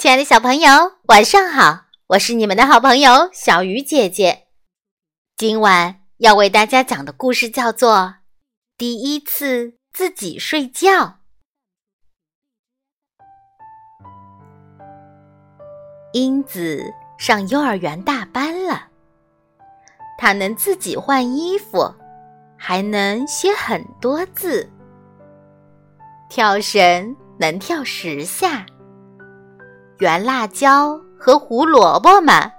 亲爱的小朋友，晚上好！我是你们的好朋友小鱼姐姐。今晚要为大家讲的故事叫做《第一次自己睡觉》。英子上幼儿园大班了，她能自己换衣服，还能写很多字，跳绳能跳十下。圆辣椒和胡萝卜嘛，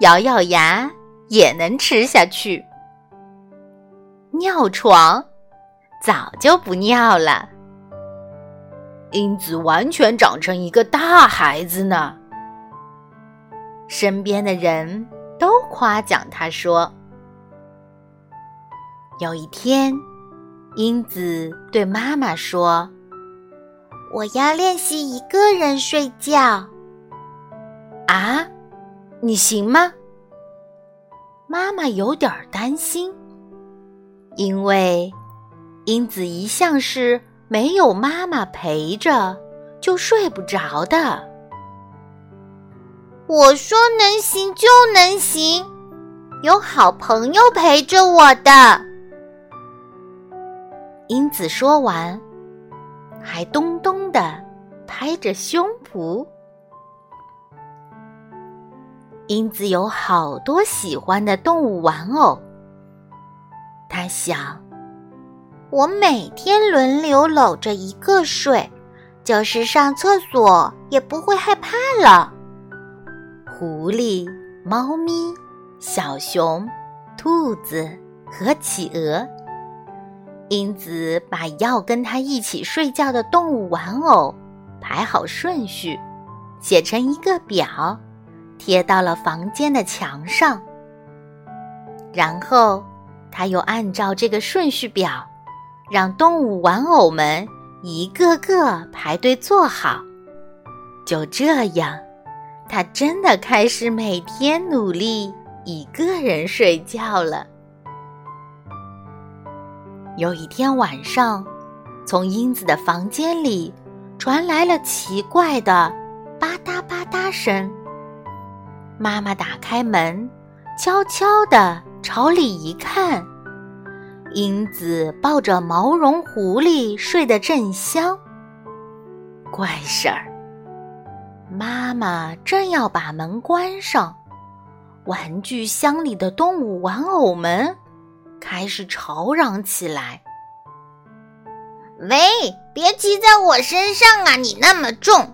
咬咬牙也能吃下去。尿床，早就不尿了。英子完全长成一个大孩子呢。身边的人都夸奖他说：“有一天，英子对妈妈说。”我要练习一个人睡觉。啊，你行吗？妈妈有点担心，因为英子一向是没有妈妈陪着就睡不着的。我说能行就能行，有好朋友陪着我的。英子说完。还咚咚的拍着胸脯。英子有好多喜欢的动物玩偶，他想，我每天轮流搂着一个睡，就是上厕所也不会害怕了。狐狸、猫咪、小熊、兔子和企鹅。英子把要跟他一起睡觉的动物玩偶排好顺序，写成一个表，贴到了房间的墙上。然后，他又按照这个顺序表，让动物玩偶们一个个排队坐好。就这样，他真的开始每天努力一个人睡觉了。有一天晚上，从英子的房间里传来了奇怪的吧嗒吧嗒声。妈妈打开门，悄悄地朝里一看，英子抱着毛绒狐狸睡得正香。怪事儿！妈妈正要把门关上，玩具箱里的动物玩偶们。开始吵嚷起来。喂，别骑在我身上啊！你那么重，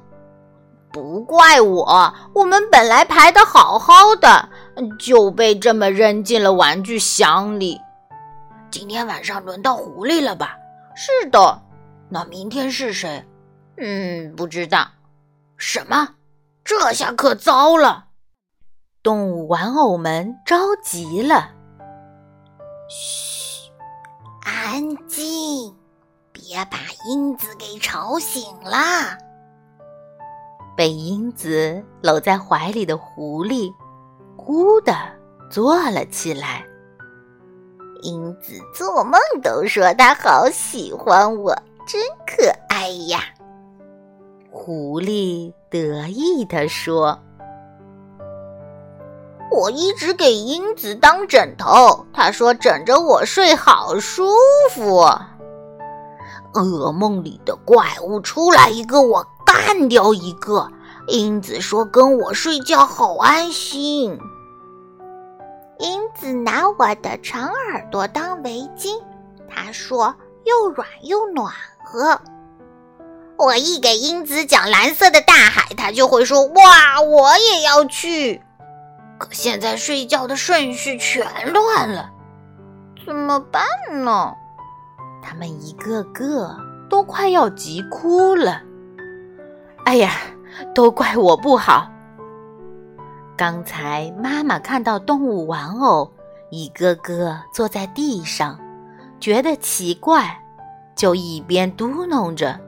不怪我，我们本来排的好好的，就被这么扔进了玩具箱里。今天晚上轮到狐狸了吧？是的，那明天是谁？嗯，不知道。什么？这下可糟了！动物玩偶们着急了。嘘，安静，别把英子给吵醒了。被英子搂在怀里的狐狸，呼的坐了起来。英子做梦都说他好喜欢我，真可爱呀！狐狸得意地说。我一直给英子当枕头，她说枕着我睡好舒服。噩梦里的怪物出来一个，我干掉一个。英子说跟我睡觉好安心。英子拿我的长耳朵当围巾，她说又软又暖和。我一给英子讲蓝色的大海，她就会说哇，我也要去。可现在睡觉的顺序全乱了，怎么办呢？他们一个个都快要急哭了。哎呀，都怪我不好！刚才妈妈看到动物玩偶一个个坐在地上，觉得奇怪，就一边嘟哝着：“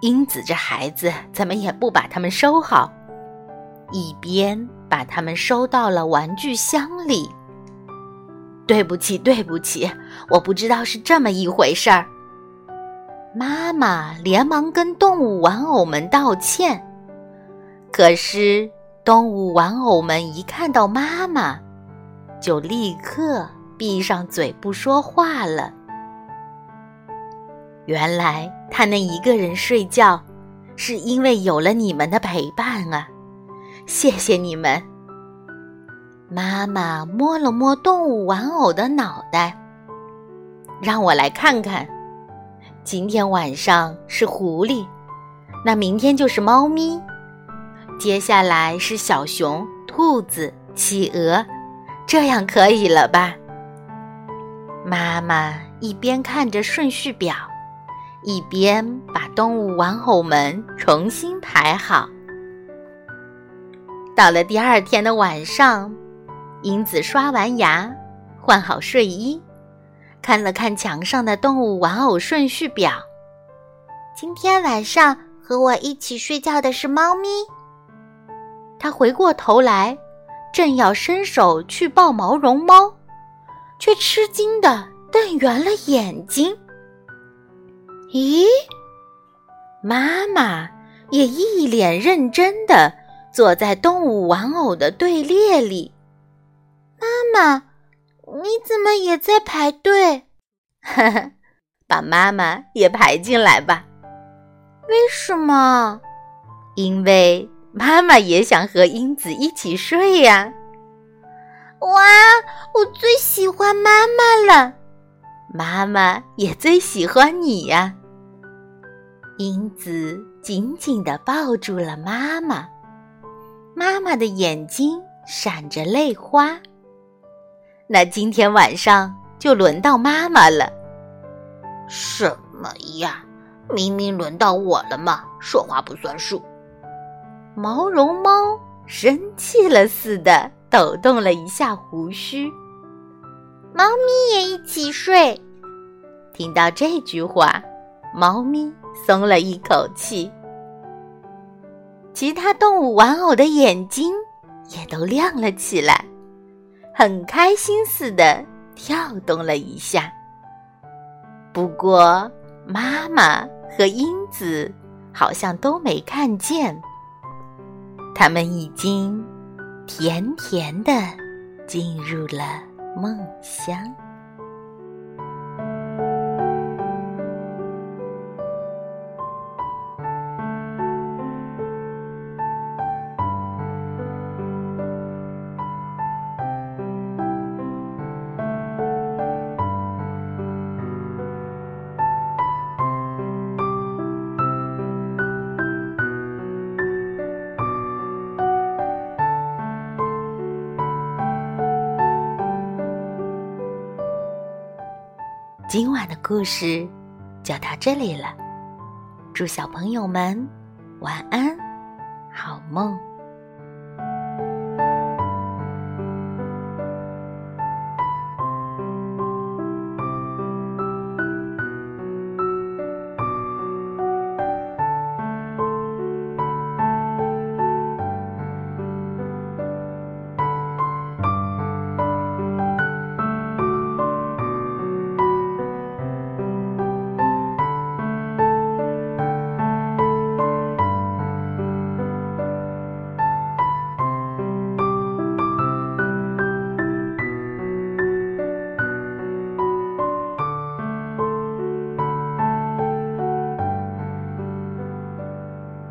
英子这孩子怎么也不把它们收好。”一边把它们收到了玩具箱里。对不起，对不起，我不知道是这么一回事儿。妈妈连忙跟动物玩偶们道歉。可是动物玩偶们一看到妈妈，就立刻闭上嘴不说话了。原来他能一个人睡觉，是因为有了你们的陪伴啊！谢谢你们。妈妈摸了摸动物玩偶的脑袋，让我来看看。今天晚上是狐狸，那明天就是猫咪，接下来是小熊、兔子、企鹅，这样可以了吧？妈妈一边看着顺序表，一边把动物玩偶们重新排好。到了第二天的晚上。英子刷完牙，换好睡衣，看了看墙上的动物玩偶顺序表。今天晚上和我一起睡觉的是猫咪。他回过头来，正要伸手去抱毛绒猫，却吃惊的瞪圆了眼睛。咦，妈妈也一脸认真的坐在动物玩偶的队列里。妈妈，你怎么也在排队？呵呵，把妈妈也排进来吧。为什么？因为妈妈也想和英子一起睡呀。哇，我最喜欢妈妈了。妈妈也最喜欢你呀。英子紧紧地抱住了妈妈，妈妈的眼睛闪着泪花。那今天晚上就轮到妈妈了。什么呀？明明轮到我了嘛！说话不算数。毛绒猫生气了似的抖动了一下胡须。猫咪也一起睡。听到这句话，猫咪松了一口气。其他动物玩偶的眼睛也都亮了起来。很开心似的跳动了一下，不过妈妈和英子好像都没看见，他们已经甜甜的进入了梦乡。今晚的故事就到这里了，祝小朋友们晚安，好梦。